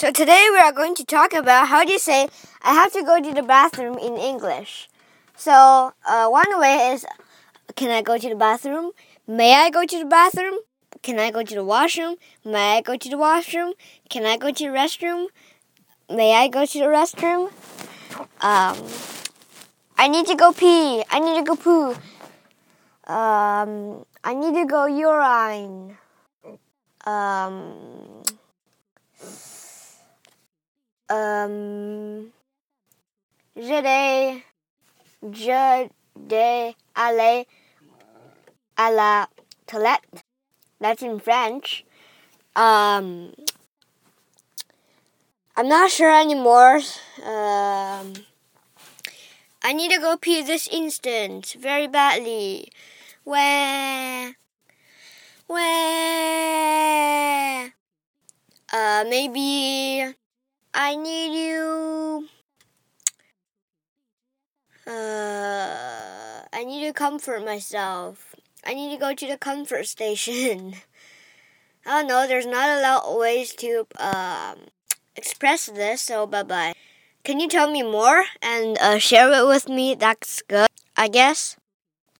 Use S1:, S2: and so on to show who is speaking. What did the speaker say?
S1: So today we are going to talk about how do you say I have to go to the bathroom in English. So uh, one way is can I go to the bathroom? May I go to the bathroom? Can I go to the washroom? May I go to the washroom? Can I go to the restroom? May I go to the restroom? Um, I need to go pee. I need to go poo. Um, I need to go urine. Um, um, je je vais aller à la toilette. That's in French. Um, I'm not sure anymore. Um, I need to go pee this instant, very badly. Where? Where? Uh, maybe I need you. Uh, I need to comfort myself. I need to go to the comfort station. I don't know, there's not a lot of ways to um, express this, so bye bye. Can you tell me more and uh, share it with me? That's good, I guess.